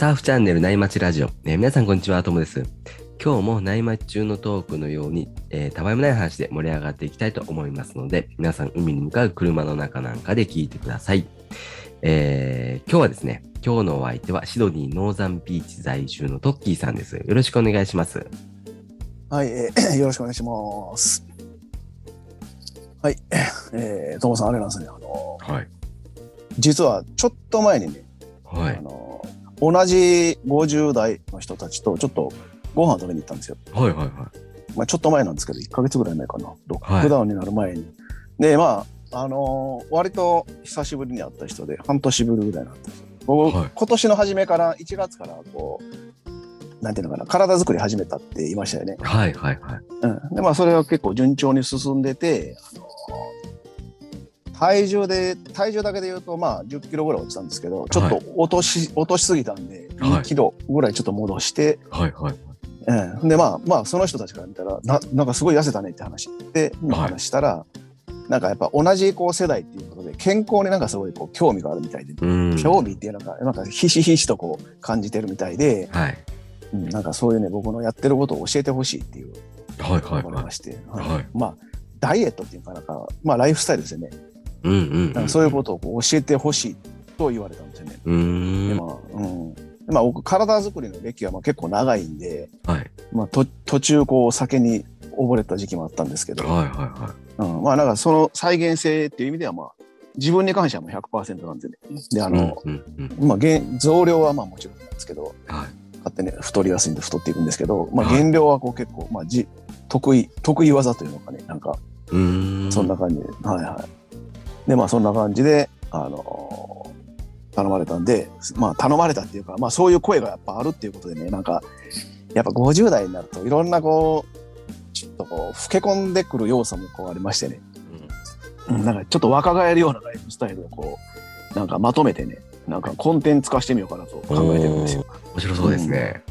サーフチャンネル内町ラジオ。えー皆さんこんにちは、ともです。今日も内町中のトークのように、えーたわいもない話で盛り上がっていきたいと思いますので、皆さん海に向かう車の中なんかで聞いてください。えー今日はですね、今日のお相手はシドニーノーザンビーチ在住のトッキーさんです。よろしくお願いします。はい、えー よろしくお願いします。はい、えー、ともさん、あれなんですね、あの、はい。実はちょっと前にね、はい。あの、同じ50代の人たちとちょっとご飯を食べに行ったんですよ。はいはいはい。まあ、ちょっと前なんですけど、1ヶ月ぐらい前かな、ロックダウンになる前に。で、まあ、あのー割と久しぶりに会った人で、半年ぶりぐらいなんですよ。僕、はい今年の初めから、1月から、こう、なんていうのかな、体作り始めたって言いましたよね。はいはいはい。うん、でまあそれは結構順調に進んでて、あの体重で体重だけで言うとまあ10キロぐらい落ちたんですけどちょっと落とし、落としすぎたんではい。2キロぐらいちょっと戻して、はいはい。うん、でまあまあその人たちから見たらななんかすごい痩せたねって話。で話したら、なんかやっぱ同じこう世代っていうことで健康になんかすごいこう興味があるみたいで、うん。興味っていうのがなんかひしひしとこう感じてるみたいで、はい。うん、なんかそういうね僕のやってることを教えてほしいっていうはいはいは思いまして、はい。はい。まあダイエットっていうかなんかまあライフスタイルですよね、い。うんうんなんかそういうことをこう教えてほしいと言われたんですよね。と。うーん。でまあうんでまあ、僕体作りの歴はまあ結構長いんで、はい。まあ、と途中こう酒に溺れた時期もあったんですけど、はいはいはうん、まあなんかその再現性っていう意味ではまあ自分に関してはもう100%なんでね。であい。の、うんうんうん。まあ減増量はまあもちろんなんですけどはい。勝手に太りやすいんで太っていくんですけど、まあ、はい減量はこう結構、まあ、じ得意得意技というのかねなんかうーん。そんな感じで、はいはい。で、まあそんな感じで、あのー頼まれたんで、まあ頼まれたっていうか、まあそういう声がやっぱあるっていうことでね、なんか、やっぱ50代になるといろんなこう、ちょっとこう、老け込んでくる要素もこうありましてね、うん、なんかちょっと若返るようなライフスタイルをこう、なんかまとめてね、なんかコンテンツ化してみようかなと考えてるんですよ。面白そうですね。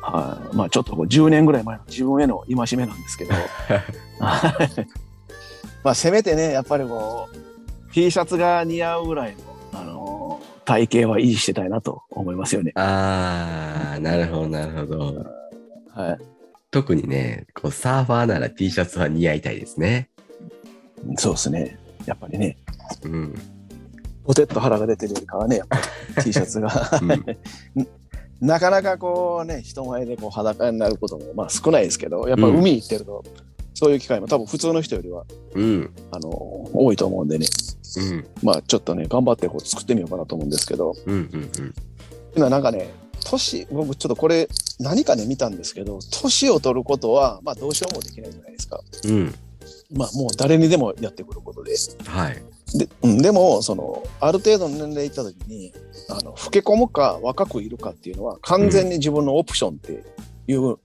はい。まあちょっとこう10年ぐらい前の自分への戒めなんですけど、はい まあせめてね、やっぱりこう、T シャツが似合うぐらいの、あのー体型は維持してたいなと思いますよね。あー、なるほどなるほど。はい。特にね、こうサーファーなら T シャツは似合いたいですね。そうですね。やっぱりね、うん。ポテッと腹が出てるよりかはね、やっぱり T シャツが。うん なかなかこうね、人前でこう裸になることもまあ少ないですけど、やっぱ海行ってると、そういう機会も多分普通の人よりは、うん。あのー多いと思うんでね、うん。まあちょっとね、頑張ってこう作ってみようかなと思うんですけど、うん。うん。今なんかね、年、僕ちょっとこれ何かで見たんですけど、年を取ることは、まあどうしようもできないじゃないですか。うん。まあもう誰にでもやってくることで。はい。で,、うん、でも、その、ある程度の年齢いった時に、あの、老け込むか若くいるかっていうのは完全に自分のオプションっていう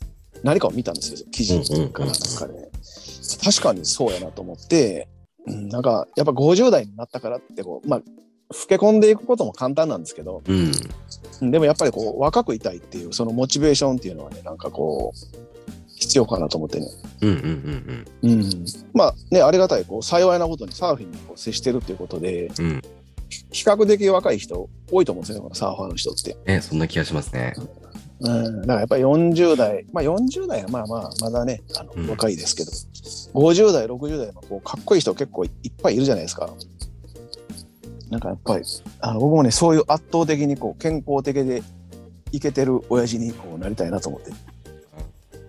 何かを見たんですよ、記事からなんかね。確かにそうやなと思って、うん、なんかやっぱ50代になったからってこう、まあ、老け込んでいくことも簡単なんですけど、うん。うんでもやっぱりこう若くいたいっていうそのモチベーションっていうのはねなんかこう必要かなと思ってね、うん。うん。うん。うん、まあねありがたいこう幸いなことにサーフィンにこう接してるっていうことでうん。比較的若い人多いと思うんですよねこのサーファーの人って、ね、そんな気がしますね。うん、だからやっぱり40代まあ40代はまあまあまだねあの、うん。若いですけど50代60代のこうかっこいい人結構いっぱいいるじゃないですか。なんかやっぱりあの僕もねそういう圧倒的にこう健康的でイケてる親父にこうなりたいなと思って。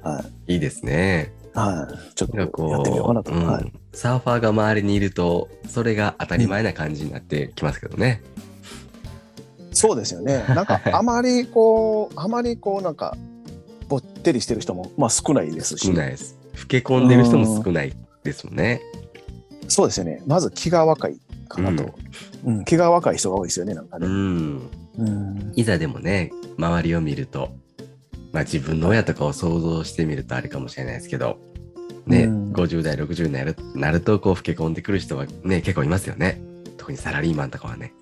はい。いいですね。はい、ちょっとやってみようかなと。うん。はい、サーファーが周りにいると、それが当たり前な感じになってきますけどね。そうですよね。なんかあまりこう、あまりこうなんかぼってりしてる人もまあ少ないですし少、ないです。老け込んでる人も少ないですもんね。そうですよね。まず気が若いかなと、うん気が若い人が多いですよね。なんかうね。ん。うん、いざでもね、周りを見ると、まあ自分の親とかを想像してみるとあれかもしれないですけど、ね、うん50代、60になるなると、こう、老け込んでくる人はね、結構いますよね。特にサラリーマンとかはね。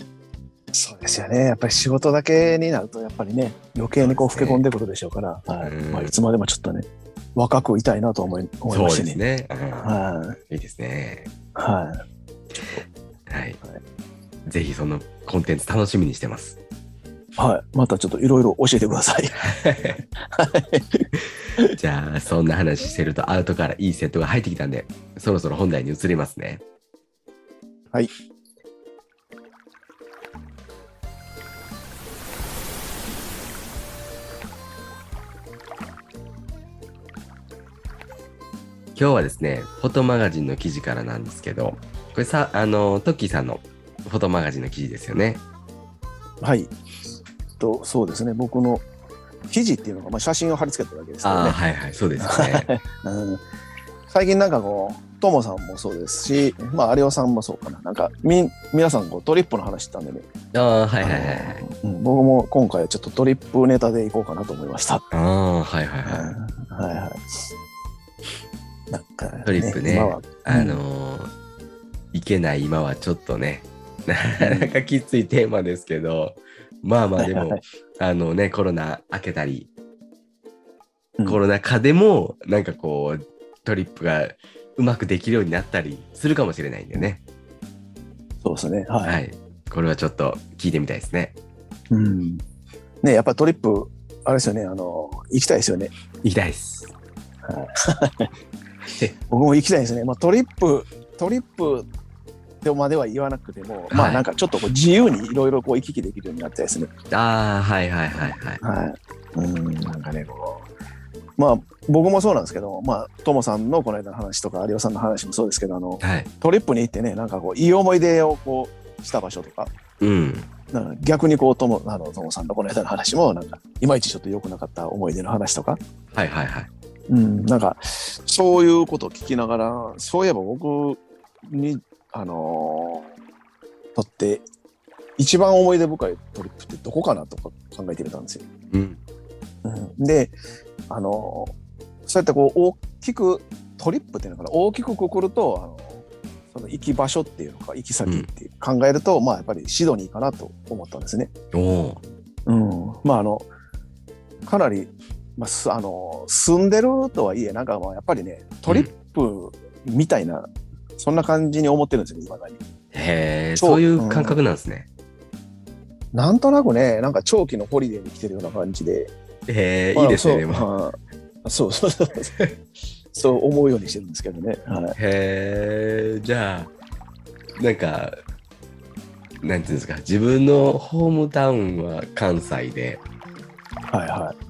そうですよね。やっぱり仕事だけになるとやっぱりね余計にこう老け込んでくるでしょうから、はいうんまあいつまでもちょっとね若くいたいなと思い思いそうましてですね。うんはいいいですね。はい。はい。ぜひそのコンテンツ楽しみにしてます。はい。またちょっといろいろ教えてくださ い。じゃあ、そんな話してるとアウトからいいセットが入ってきたんで、そろそろ本題に移りますね。はい。今日はですね、フォトマガジンの記事からなんですけど、これさ、あの、トッキーさんのフォトマガジンの記事ですよね。はい。と、そうですね。僕の記事っていうのが、まあ、写真を貼り付けただけですけどね。はいはい、そうですよね。うん、最近なんかこう、ともさんもそうですし、まあ、有オさんもそうかな。なんか、み、皆さんこうトリップの話したんでね。ああ、はいはいはい僕も今回はちょっとトリップネタでいこうかなと思いました。ああ、はいはいはい。はいはい。なんか、トリップねあのーいけない今はちょっとね、なかなかきついテーマですけど、まあまあでもはいはい、あのね、コロナ明けたり、うんコロナ禍でも、なんかこう、トリップがうまくできるようになったりするかもしれないんでね。そうですね。はい。はい。これはちょっと聞いてみたいですね。うん。ね、やっぱりトリップ、あれですよね、あの、行きたいですよね。行きたいです。僕も行きたいですね。まあ、トリップ、トリップとまでは言わなくても、まはいあなんかちょっとこう自由にいろいろこう行き来できるようになったいですね。ああ、はいはいはいはい。はい。うん、なんかね、こう。まあ僕もそうなんですけど、まあ、ともさんのこの間の話とか、有オさんの話もそうですけど、あの、はい。トリップに行ってね、なんかこう、いい思い出をこう、した場所とか、うん。なんか逆にこう、とも、あの、ともさんのこの間の話も、なんか、いまいちちょっと良くなかった思い出の話とか、はいはいはい。うん、なんか、そういうことを聞きながら、そういえば僕に、あのーとって、一番思い出深いトリップってどこかなとか考えてみたんですよ。うん。うん、で、あのーそうやってこう、大きく、トリップっていうのかな、大きくくくると、あのその行き場所っていうのか、行き先って考えると、まあやっぱりシドニーかなと思ったんですね。うん、まああのかなり、まあ、すあの住んでるとはいえなんかまあやっぱりねトリップみたいな、そんな感じに思ってるんですよ未だに。へえ、そういう感覚なんですね。なんとなくねなんか長期のホリデーに来てるような感じで。へえ、まあいいですね、そうでも。はいそうそうそうそう思うようにしてるんですけどね。はい、へえ、じゃあ、なんか、なんていうんですか、自分のホームタウンは関西で、はいはい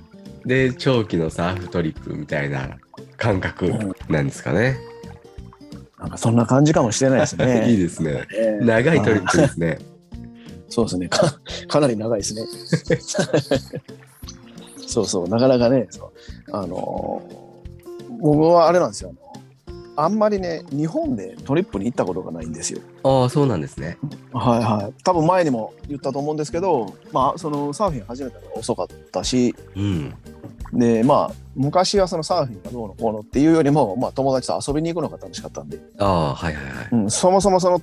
で、長期のサーフトリップみたいな感覚なんですかね。なんかそんな感じかもしれないですね。いいですね。ええ長いトリップですね。そうですね。かかなり長いですね。そうそう、なかなかね、あのー僕はあれなんですよ。あんまりね、日本でトリップに行ったことがないんですよ。ああ、そうなんですね。はいはい。多分前にも言ったと思うんですけど、まあ、そのサーフィン始めたのが遅かったし、うん。で、まあ、昔はそのサーフィンがどうのこうのっていうよりも、まあ、友達と遊びに行くのが楽しかったんで、ああ、はいはいはい。うん、そもそもその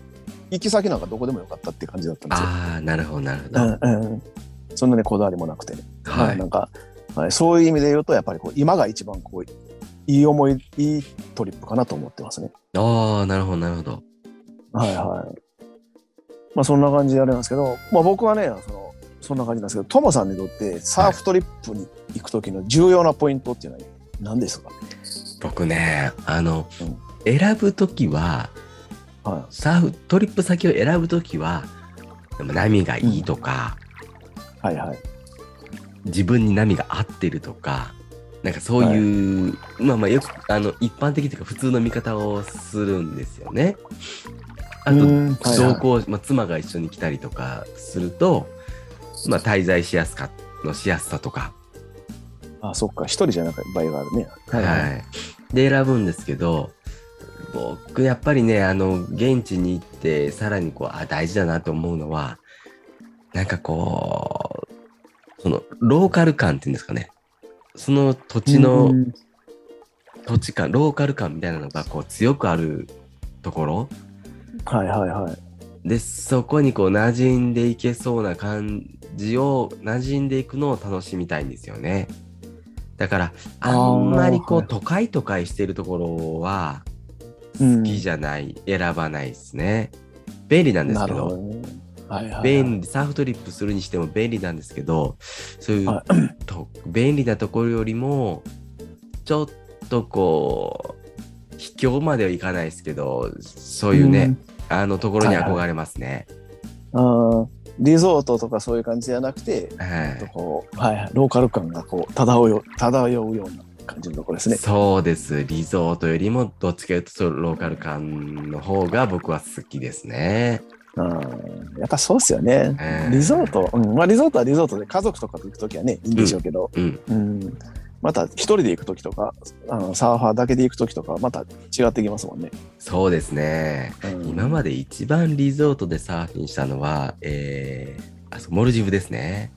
行き先なんかどこでもよかったって感じだったんですよ。ああ、なるほど、なるほど。うんうん、そんなにこだわりもなくてね。まはいあな。んか、はい、そういう意味で言うと、やっぱりこう今が一番こういい思い、いいトリップかなと思ってますね。ああ、なるほど、なるほど。はいはい。まあそんな感じであれなんですけど、まあ僕はね、そのそんな感じなんですけど、トモさんにとってサーフトリップに行く時の重要なポイントっていうのは何ですか、僕ね、あの、うん選ぶときは、はサーフトリップ先を選ぶときは、でも波がいいとか、い、はいはい。自分に波が合ってるとか、なんかそういう、まあまあよくあの一般的というか普通の見方をするんですよね。あと、うんはいはい同行、まあ、妻が一緒に来たりとかすると、まあ滞在しやすかのしやすさとか、あ、そっか、一人じゃなく場合があるね。はい。で選ぶんですけど、僕やっぱりね、あの、現地に行って、さらにこう、あ、大事だなと思うのは、なんかこう、その、ローカル感っていうんですかね。その土地の、うん土地感、ローカル感みたいなのがこう強くあるところはいはいはい。で、そこにこう馴染んでいけそうな感じを、馴染んでいくのを楽しみたいんですよね。だから、あんまりこう、都会都会してるところは、うん好きじゃない、選ばないですね。便利なんですなけど、るほどね。はいはいはい便利、サーフトリップするにしても便利なんですけど、そういう、はと便利なところよりも、ちょっとこう、秘境まではいかないですけど、そういうね、あのところに憧れますね。うん。あーリゾートとかそういう感じじゃなくて、はい。こう、はいはい、ローカル感がこう漂うよ漂うような感じのところですね。そうです。リゾートよりもどっちかというとローカル感の方が僕は好きですね。うん、やっぱそうっすよね。うんリゾート、うん、まあリゾートはリゾートで家族とかと行くときはね、いいんでしょうけど、うん。うん。また一人で行くときとか、あのサーファーだけで行くときとかはまた違ってきますもんね。そうですね。うん今まで一番リゾートでサーフィンしたのは、えー、あそうモルジブですね。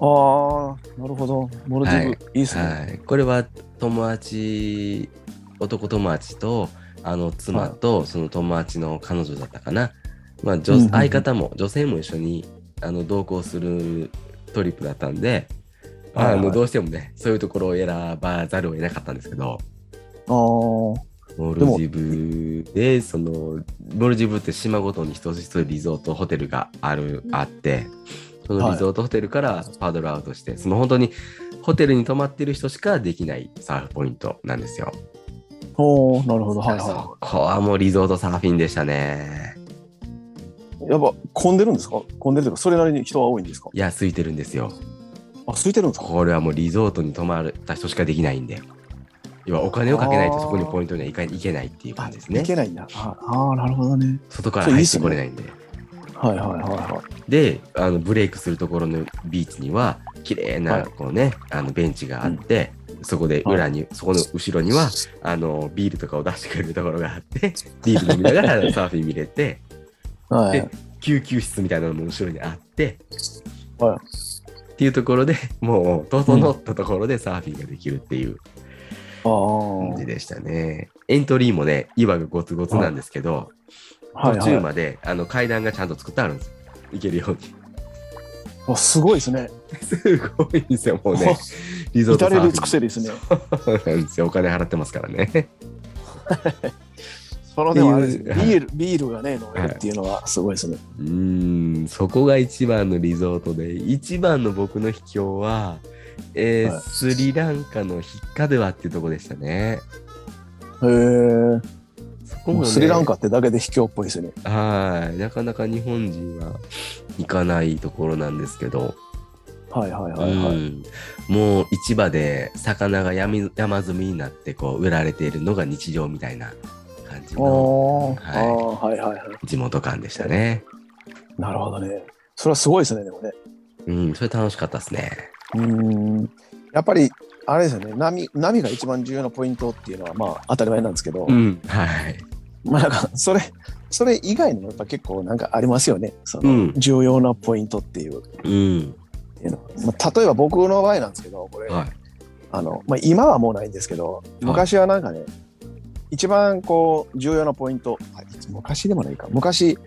ああ、なるほど。モルディブ、はいい、いっすね。はい。これは友達、男友達と、あの妻とその友達の彼女だったかな。まあ、女相方も女性も一緒にあの同行するトリップだったんで、あのどうしてもね、そういうところを選ばざるを得なかったんですけど、ああ、モルジブで、その、モルジブって島ごとに一つ一つリゾートホテルがある、あって、そのリゾートホテルからパドルアウトして、その本当にホテルに泊まってる人しかできないサーフポイントなんですよ。おーなるほど。はいそはこはもうリゾートサーフィンでしたね。い。やっぱ混んでるんですか？混んでるというか、それなりに人は多いんですか？いや、空いてるんですよ。あ、空いてるんですかこれはもうリゾートに泊まった人しかできないんで。要はお金をかけないとそこにポイントにはいかいけないっていう感じですねい。けないんだ。ああー、なるほどね。外から入ってこれないんで。はいはいはいはい。であのブレイクするところのビーチには綺麗はないこうね、あのベンチがあって、そこで裏に、そこの後ろには あのビールとかを出してくれるところがあって ビール飲みながらサーフィン見れてはいで救急室みたいなのも後ろにあって、はいっていうところでもう整ったところでサーフィンができるっていう。感じでしたね。エントリーもね岩がゴツゴツなんですけど、はいはい。途中まであの階段がちゃんと作ってあるんです行けるように。あすごいですね。すごいんですよ、もうね。リゾートサーフィン至れり尽くせりですね。そうなんですよ。お金払ってますからね。そのでもあれビール、ビールがね、飲めるっていうのはすごいですね。うーん、そこが一番のリゾートで、一番の僕の秘境は、えーはいスリランカのヒッカドゥアっていうとこでしたね。へえ。ね、スリランカってだけで卑怯っぽいですね。はい。なかなか日本人は行かないところなんですけど、はいはいはいはい。うんもう市場で魚が山山積みになってこう売られているのが日常みたいな感じのあーあー、はいはいはい。地元感でしたね。なるほどね。それはすごいですね、でもね。うん、それ楽しかったですね。うーん。やっぱり、あれですよね、波、波が一番重要なポイントっていうのは、まあ、当たり前なんですけど、うん、はい。まあなんか、それ、それ以外にもやっぱ結構なんかありますよね。その、うん重要なポイントっていう例えば僕の場合なんですけど、これ、はい。あの、まあ、今はもうないんですけど、昔はなんかね、一番こう、重要なポイント、昔でもないか、昔、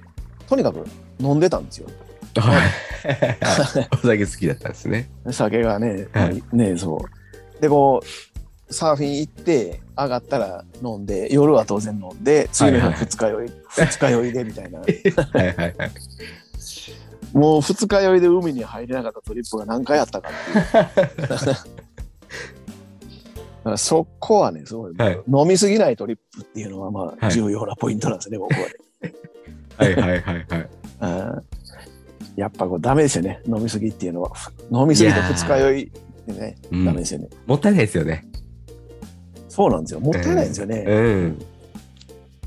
とにかく飲んでたんですよ。はい。お酒好きだったんですね。酒がね、はいねそう。で、こう、サーフィン行って、上がったら飲んで、夜は当然飲んで、次の日は二日酔い、二日酔いでみたいな。はいはいはい。もう二日酔いで海に入れなかったトリップが何回あったかっていう。そこはね、すごい、はい飲みすぎないトリップっていうのは、まあ、はい重要なポイントなんですね、僕はね。はいはいはいはい。うんやっぱこうダメですよね、飲みすぎっていうのは。飲みすぎて二日酔いでね、うんダメですよね。もったいないですよね。そうなんですよ。もったいないんですよね。うん。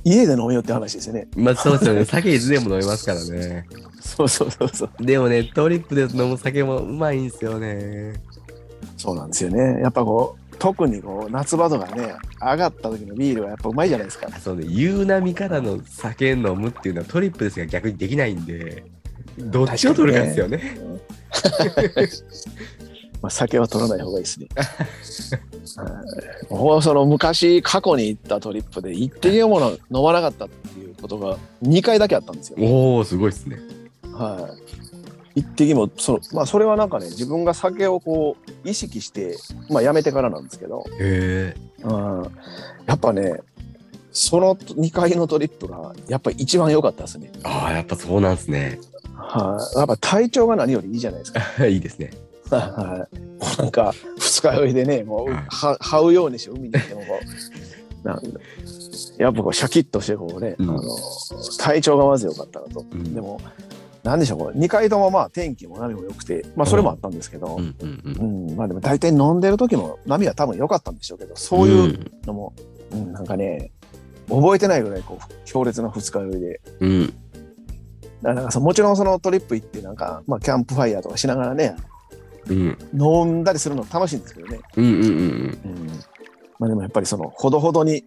家で飲めよって話ですよね。まあそうですよね。酒いつでも飲めますからね。そうそうそうそう。でもね、トリップで飲む酒もうまいんですよね。そうなんですよね。やっぱこう、特にこう夏場とかね、上がった時のビールはやっぱうまいじゃないですか。そうね、夕波からの酒飲むっていうのはトリップですが逆にできないんで、どっちを取るかですよね。まあ、酒は取らない方がいいですね。うんその昔過去に行ったトリップで一滴もの飲まなかったっていうことが2回だけあったんですよ。おお、すごいですね。はい。一滴もそのまあそれはなんかね自分が酒をこう意識してまあやめてからなんですけど、へえ。うん、やっぱねその2回のトリップがやっぱり一番良かったですね。ああ、やっぱそうなんですね。はい、やっぱ体調が何よりいいじゃないですか。いいですね。はい。なんか二日酔いでね、もうは這うようにして海に行ってもこう、なんやっぱこうシャキッとしてこうね、うんあの体調がまず良かったなと。うんでも、なんでしょう、これ2回ともまあ天気も波も良くて、まあそれもあったんですけど、うんうんうん。うん、まあでも大体飲んでる時も波は多分良かったんでしょうけど、そういうのも、うん、なんかね、覚えてないぐらいこう強烈な二日酔いで、うん。うん。だからなんかそもちろんそのトリップ行ってなんか、まあキャンプファイヤーとかしながらね、うん。飲んだりするの楽しいんですけどね。うんうんうんうん。まあでもやっぱりその、ほどほどにっ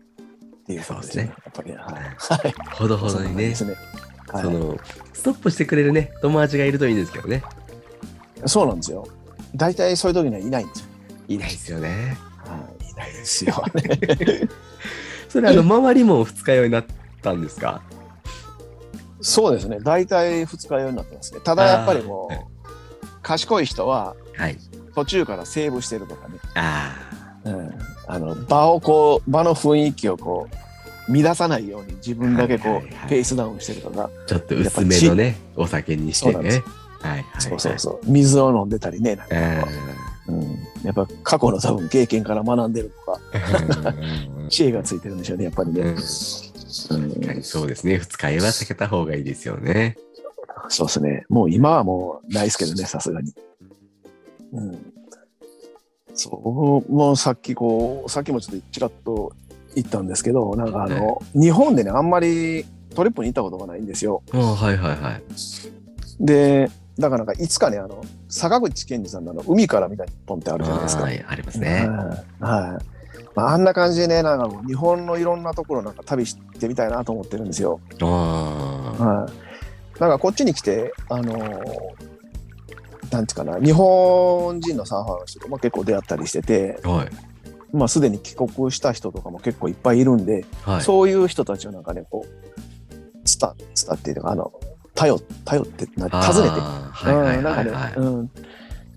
ていうことですね。やっぱりね。はい。はい。ほどほどにねその、ストップしてくれるね、友達がいるといいんですけどね。そうなんですよ。大体そういう時にはいないんですよ。いないですよね。はい。いないですよね。それ、あの、周りも二日酔いになったんですか？そうですね。大体二日酔いになってますね。ただやっぱりもう、賢い人ははい。途中からセーブしてるとかね。あうん。あの、場をこう、場の雰囲気をこう、乱さないように自分だけこう、はいはいはいペースダウンしてるとか。あ、ちょっと薄めのね、お酒にしてそうなんでね。はいはい。そうそうそう。水を飲んでたりね。なんかこうん。やっぱ過去の多分経験から学んでるとか、ん。知恵がついてるんでしょうね、やっぱりね。うんうん確かにそうですね。二日酔いは避けた方がいいですよね。そうですね。もう今はもうないですけどね、さすがに。うん。そう、もうさっきこう、さっきもちょっとちらっと言ったんですけど、なんかあの、日本でね、あんまりトリップに行ったことがないんですよ。ああ、はいはいはい。で、だからなんかいつかね、あの、坂口健二さんのあの海から見た日本ってあるじゃないですか。はい、ありますね。はい。はい。まあ、あんな感じでね、なんかもう日本のいろんなところなんか旅してみたいなと思ってるんですよ。あはい。なんかこっちに来て、あのーなんていうかな、日本人のサーファーの人とも結構出会ったりしてて、あ、はい。まあすでに帰国した人とかも結構いっぱいいるんで、はい。そういう人たちをなんかね、こう、ツタ、ツタっていうか、あの、頼、頼って、な訪ねて、はいなんかね。うん、ち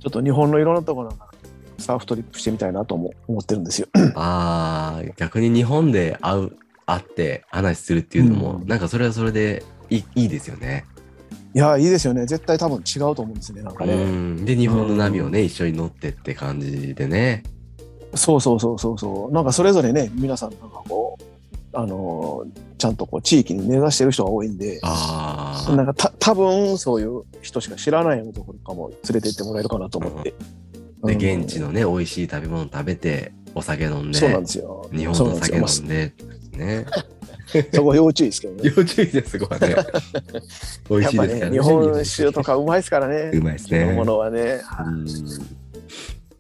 ょっと日本のいろんなところなんか、サーフトリップしてみたいなとも思ってるんですよ。ああ、逆に日本で会う、会って話するっていうのも、うんなんかそれはそれでいいいいですよね。いや、いいですよね。絶対多分違うと思うんですね、なんかうね。ん。で、日本の波をね、一緒に乗ってって感じでね。そうそうそうそうそう。なんかそれぞれね、皆さんなんかこう、あのーちゃんとこう地域に根ざしてる人が多いんで、ああ。なんかた多分そういう人しか知らないようなところかも連れて行ってもらえるかなと思って。で、うん現地のね、美味しい食べ物食べて、お酒飲んで、そうなんですよ。日本の酒よ飲んで、ね。そこ要注意ですけどね。要注意です、そこはね。美味しいですからね。日本酒とかうまいですからね。うまいですねものはね。うん。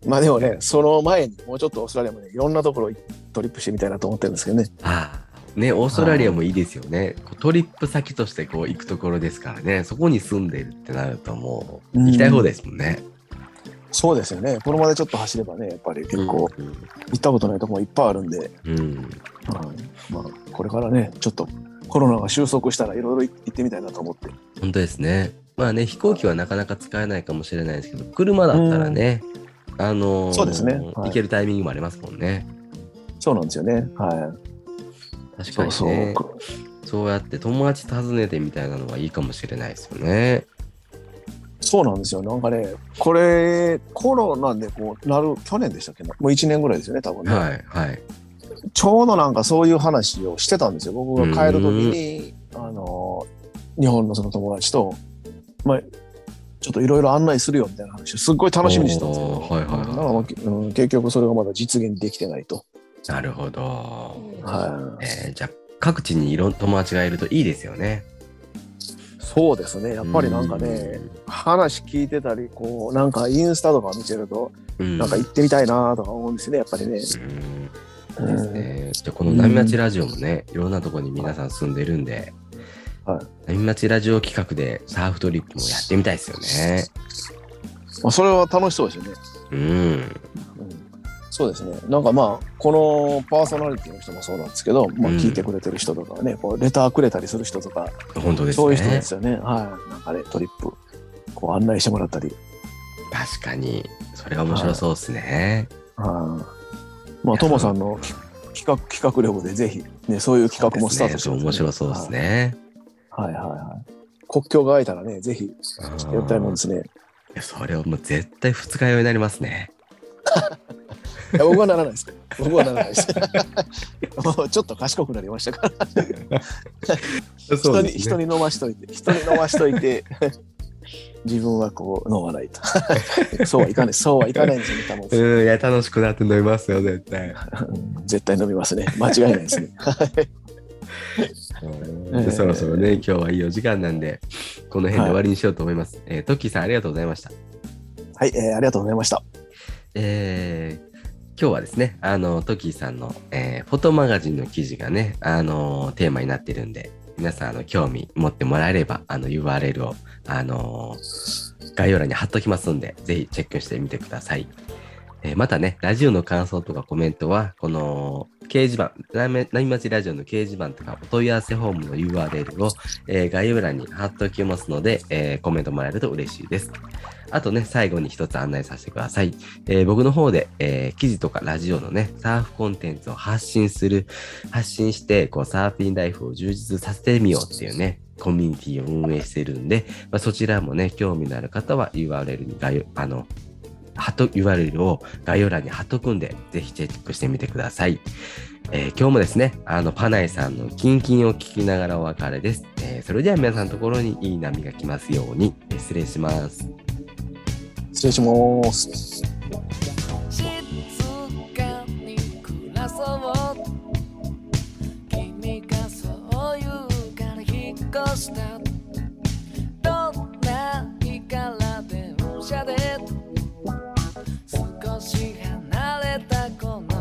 まあでもね、その前にもうちょっとオーストラリアもね、いろんなところトリップしてみたいなと思ってるんですけどね。ああ。ね、オーストラリアもいいですよね。トリップ先としてこう行くところですからね。そこに住んでるってなるともう、行きたい方ですもんね。そうですよね。このまでちょっと走ればね、やっぱり結構うん。行ったことないとこもいっぱいあるんで、うん。はいまあ、これからね、ちょっとコロナが収束したらいろいろ行ってみたいなと思って。本当ですね。まあね、飛行機はなかなか使えないかもしれないですけど、車だったらね、あのーそうですねはい行けるタイミングもありますもんね。そうなんですよね。はい。確かにね。そう。そうやって友達訪ねてみたいなのはいいかもしれないですよね。そうなんですよ。なんかね、これ、コロナでこうなる、去年でしたっけな？もう1年ぐらいですよね、多分ね。はい、はい。ちょうどなんかそういう話をしてたんですよ。僕が帰るときに、あの、日本のその友達と、まあ、ちょっといろいろ案内するよみたいな話をすっごい楽しみにしてたんですけど、おーはいはいはいうん結局それがまだ実現できてないと。なるほど。はい。えーじゃあ、各地にいろん友達がいるといいですよね。そうですね。やっぱりなんかね、話聞いてたり、こう、なんかインスタとか見てると、うん、なんか行ってみたいなとか思うんですね、やっぱりね。うんうんえーじゃあこの波町ラジオもね、いろんなところに皆さん住んでるんで、はい波町ラジオ企画でサーフトリップもやってみたいですよね。まあ、それは楽しそうですよね。うん。うんそうですね。なんかまあ、このパーソナリティの人もそうなんですけど、まあ、うん聞いてくれてる人とかね、こうレターくれたりする人とか、本当ですね。そういう人ですよね。はい。なんかね、トリップ、こう案内してもらったり。確かに。それは面白そうですね。はい。まあ、トモさんのき企画企画力でぜひ、ね、そういう企画もスタートします、ね、面白そうですね。はい、はい、はいはい国境が空いたらね、ぜひやりたいもんですね。いやそれはもう絶対二日酔いになりますね。いや僕はならないです。僕はならないです。ちょっと賢くなりましたから 人に。人に飲ましといて、人に飲ましといて、自分はこう飲まないと。そうはいかない、そうはいかないんですよね、多分。うん、いや、楽しくなって飲みますよ、絶対。絶対飲みますね。間違いないですね。で そろそろね、今日はいいお時間なんで、この辺で終わりにしようと思います。はい、えー、トッキーさん、ありがとうございました。はい、えー、ありがとうございました。えー、今日はですね、あの、トキーさんの、えー、フォトマガジンの記事がね、あの、テーマになってるんで、皆さん、あの、興味持ってもらえれば、あの、URL を、あの、概要欄に貼っときますんで、ぜひチェックしてみてください。えー、またね、ラジオの感想とかコメントは、この掲示板、なみまちラジオの掲示板とかお問い合わせフォームの URL を、えー、概要欄に貼っておきますので、えー、コメントもらえると嬉しいです。あとね、最後に一つ案内させてください。えー、僕の方で、えー、記事とかラジオのね、サーフコンテンツを発信する、発信して、こう、サーフィンライフを充実させてみようっていうね、コミュニティを運営してるんで、まあ、そちらもね、興味のある方は URL に概要、あの、ハト URL を概要欄に貼っとくんで、ぜひチェックしてみてください。えー、今日もですね、あの、パナイさんのキンキンを聞きながらお別れです。えー、それでは皆さんのところにいい波が来ますように、えー、失礼します。失礼します。どんな日から電車で？れたこの